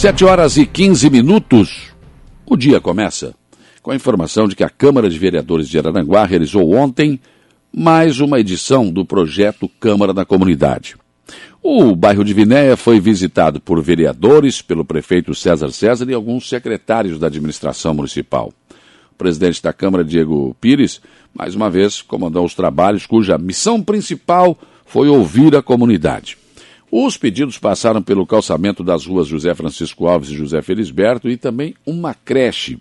Sete horas e 15 minutos. O dia começa com a informação de que a Câmara de Vereadores de Araranguá realizou ontem mais uma edição do projeto Câmara da Comunidade. O bairro de Vinéia foi visitado por vereadores, pelo prefeito César César e alguns secretários da administração municipal. O presidente da Câmara, Diego Pires, mais uma vez comandou os trabalhos cuja missão principal foi ouvir a comunidade. Os pedidos passaram pelo calçamento das ruas José Francisco Alves e José Felisberto e também uma creche.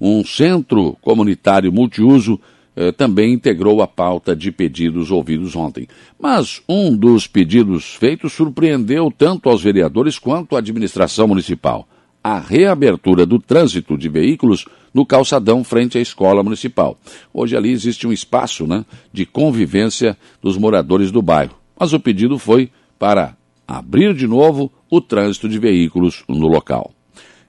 Um centro comunitário multiuso eh, também integrou a pauta de pedidos ouvidos ontem. Mas um dos pedidos feitos surpreendeu tanto aos vereadores quanto à administração municipal. A reabertura do trânsito de veículos no calçadão frente à escola municipal. Hoje ali existe um espaço né, de convivência dos moradores do bairro. Mas o pedido foi para abrir de novo o trânsito de veículos no local.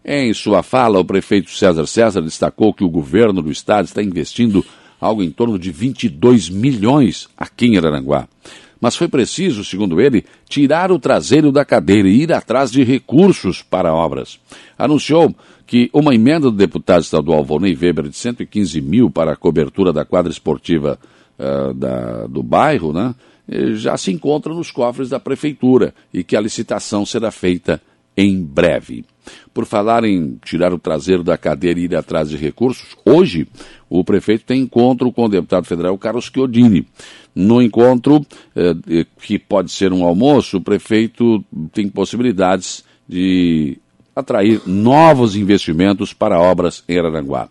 Em sua fala, o prefeito César César destacou que o governo do estado está investindo algo em torno de 22 milhões aqui em Araranguá. Mas foi preciso, segundo ele, tirar o traseiro da cadeira e ir atrás de recursos para obras. Anunciou que uma emenda do deputado estadual Volney Weber de 115 mil para a cobertura da quadra esportiva uh, da, do bairro, né, já se encontra nos cofres da prefeitura e que a licitação será feita em breve. Por falar em tirar o traseiro da cadeira e ir atrás de recursos, hoje o prefeito tem encontro com o deputado federal Carlos Chiodini. No encontro, eh, eh, que pode ser um almoço, o prefeito tem possibilidades de atrair novos investimentos para obras em Araranguá.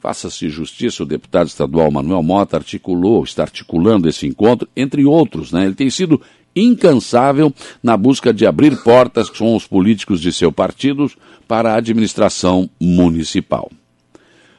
Faça-se justiça, o deputado estadual Manuel Mota articulou, está articulando esse encontro, entre outros. Né? Ele tem sido incansável na busca de abrir portas com os políticos de seu partido para a administração municipal.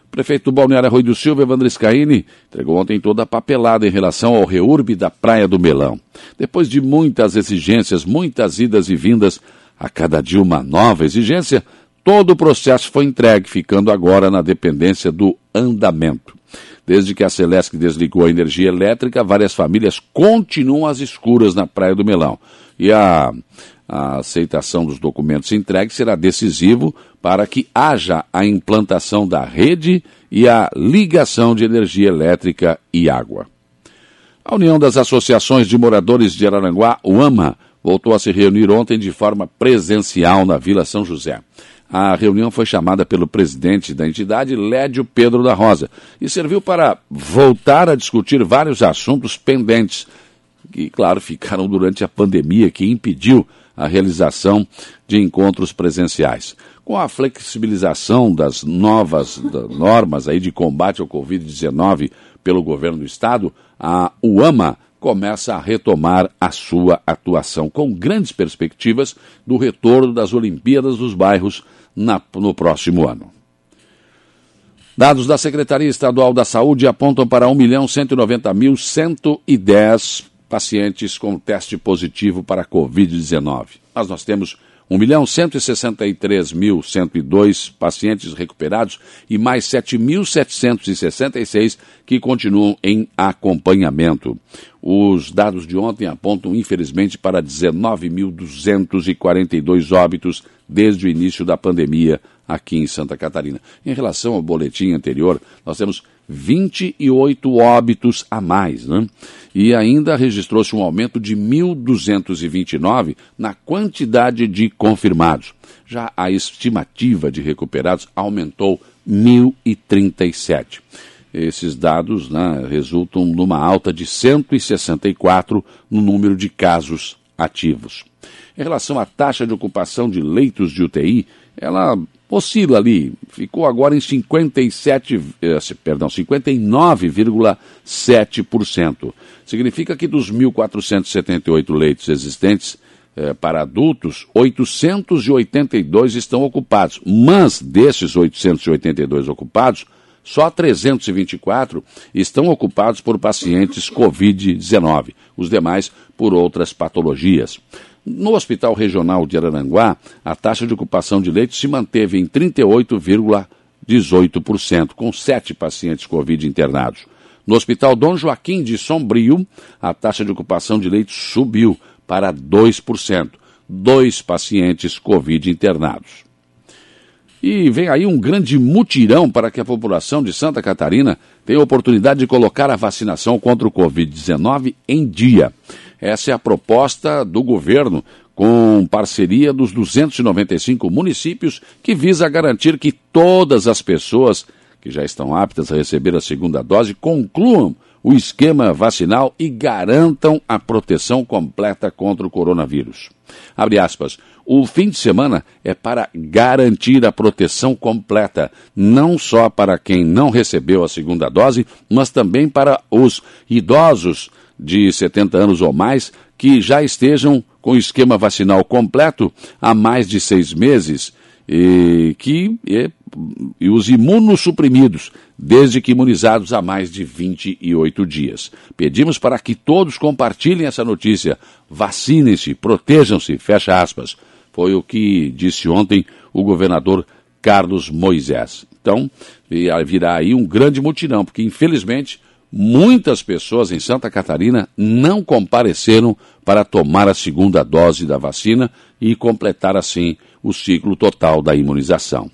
O prefeito do Balneário Arroio do Silva, Evandro Scaini, entregou ontem toda a papelada em relação ao reurb da Praia do Melão. Depois de muitas exigências, muitas idas e vindas, a cada dia uma nova exigência, Todo o processo foi entregue, ficando agora na dependência do andamento. Desde que a Celesc desligou a energia elétrica, várias famílias continuam às escuras na Praia do Melão. E a, a aceitação dos documentos entregues será decisivo para que haja a implantação da rede e a ligação de energia elétrica e água. A União das Associações de Moradores de Araranguá, UAMA, voltou a se reunir ontem de forma presencial na Vila São José. A reunião foi chamada pelo presidente da entidade, Lédio Pedro da Rosa, e serviu para voltar a discutir vários assuntos pendentes, que, claro, ficaram durante a pandemia, que impediu a realização de encontros presenciais. Com a flexibilização das novas normas aí de combate ao Covid-19 pelo governo do Estado, a UAMA começa a retomar a sua atuação, com grandes perspectivas do retorno das Olimpíadas dos Bairros na, no próximo ano. Dados da Secretaria Estadual da Saúde apontam para 1.190.110 pacientes com teste positivo para a Covid-19. Mas nós temos 1.163.102 pacientes recuperados e mais 7.766 que continuam em acompanhamento. Os dados de ontem apontam, infelizmente, para 19.242 óbitos desde o início da pandemia aqui em Santa Catarina. Em relação ao boletim anterior, nós temos 28 óbitos a mais, né? E ainda registrou-se um aumento de 1.229 na quantidade de confirmados. Já a estimativa de recuperados aumentou 1.037. Esses dados né, resultam numa alta de 164 no número de casos ativos. Em relação à taxa de ocupação de leitos de UTI, ela oscila ali, ficou agora em 57, eh, perdão, 59,7%. Significa que dos 1.478 leitos existentes eh, para adultos, 882 estão ocupados. Mas desses 882 ocupados, só 324 estão ocupados por pacientes Covid-19, os demais por outras patologias. No Hospital Regional de Araranguá, a taxa de ocupação de leitos se manteve em 38,18%, com sete pacientes Covid internados. No Hospital Dom Joaquim de Sombrio, a taxa de ocupação de leitos subiu para 2%, dois pacientes Covid internados. E vem aí um grande mutirão para que a população de Santa Catarina tenha a oportunidade de colocar a vacinação contra o Covid-19 em dia. Essa é a proposta do governo, com parceria dos 295 municípios, que visa garantir que todas as pessoas que já estão aptas a receber a segunda dose concluam o esquema vacinal e garantam a proteção completa contra o coronavírus. Abre aspas. O fim de semana é para garantir a proteção completa, não só para quem não recebeu a segunda dose, mas também para os idosos de 70 anos ou mais que já estejam com o esquema vacinal completo há mais de seis meses e que e, e os imunossuprimidos, desde que imunizados há mais de 28 dias. Pedimos para que todos compartilhem essa notícia. Vacinem-se, protejam-se, fecha aspas. Foi o que disse ontem o governador Carlos Moisés. Então, virá aí um grande mutirão, porque infelizmente muitas pessoas em Santa Catarina não compareceram para tomar a segunda dose da vacina e completar assim o ciclo total da imunização.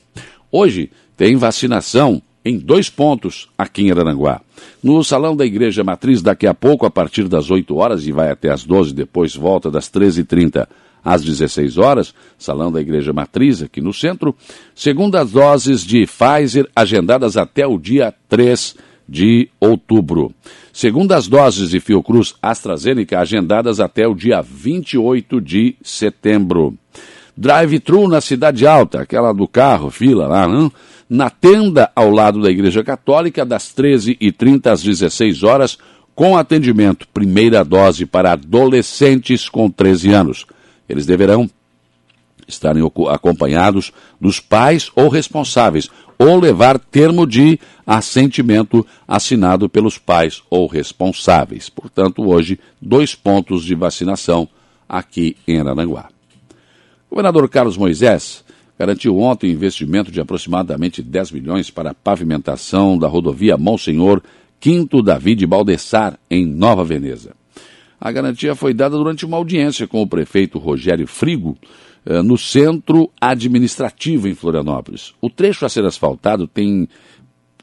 Hoje tem vacinação em dois pontos aqui em Araranguá. No Salão da Igreja Matriz, daqui a pouco, a partir das 8 horas e vai até as 12, depois volta das 13h30 às 16 horas, Salão da Igreja Matriz, aqui no centro, segundas doses de Pfizer agendadas até o dia 3 de outubro. Segundas doses de Fiocruz AstraZeneca agendadas até o dia 28 de setembro drive-thru na Cidade Alta, aquela do carro, fila lá, não? Na tenda ao lado da Igreja Católica, das 13h30 às 16 horas, com atendimento primeira dose para adolescentes com 13 anos. Eles deverão estarem acompanhados dos pais ou responsáveis, ou levar termo de assentimento assinado pelos pais ou responsáveis. Portanto, hoje, dois pontos de vacinação aqui em Arananguá. O governador Carlos Moisés garantiu ontem investimento de aproximadamente 10 milhões para a pavimentação da rodovia Monsenhor Quinto David Baldessar, em Nova Veneza. A garantia foi dada durante uma audiência com o prefeito Rogério Frigo, eh, no centro administrativo em Florianópolis. O trecho a ser asfaltado tem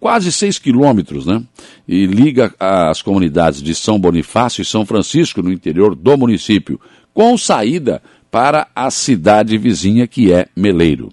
quase 6 quilômetros, né? E liga as comunidades de São Bonifácio e São Francisco, no interior do município, com saída para a cidade vizinha que é Meleiro.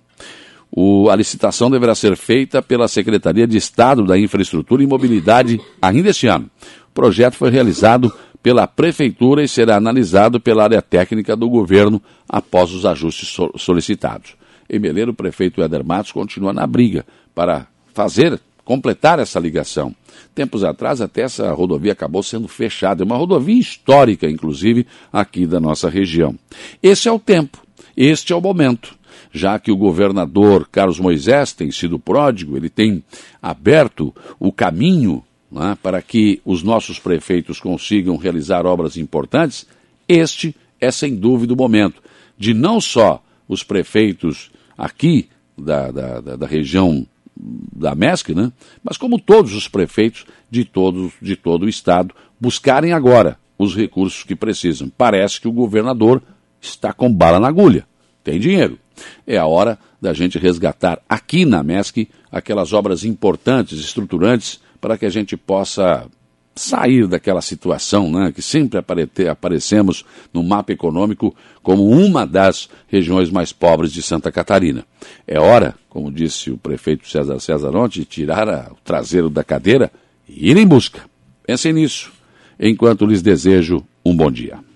O, a licitação deverá ser feita pela Secretaria de Estado da Infraestrutura e Mobilidade ainda este ano. O projeto foi realizado pela Prefeitura e será analisado pela área técnica do governo após os ajustes solicitados. Em Meleiro, o prefeito Éder Matos continua na briga para fazer completar essa ligação. Tempos atrás, até essa rodovia acabou sendo fechada. É uma rodovia histórica, inclusive, aqui da nossa região. Esse é o tempo, este é o momento. Já que o governador Carlos Moisés tem sido pródigo, ele tem aberto o caminho né, para que os nossos prefeitos consigam realizar obras importantes, este é sem dúvida o momento de não só os prefeitos aqui da, da, da, da região da MESC, né? mas como todos os prefeitos de, todos, de todo o Estado, buscarem agora os recursos que precisam. Parece que o governador está com bala na agulha, tem dinheiro. É a hora da gente resgatar aqui na MESC aquelas obras importantes, estruturantes, para que a gente possa sair daquela situação né, que sempre aparecemos no mapa econômico como uma das regiões mais pobres de Santa Catarina. É hora, como disse o prefeito César ontem, de tirar a, o traseiro da cadeira e ir em busca. Pensem nisso, enquanto lhes desejo um bom dia.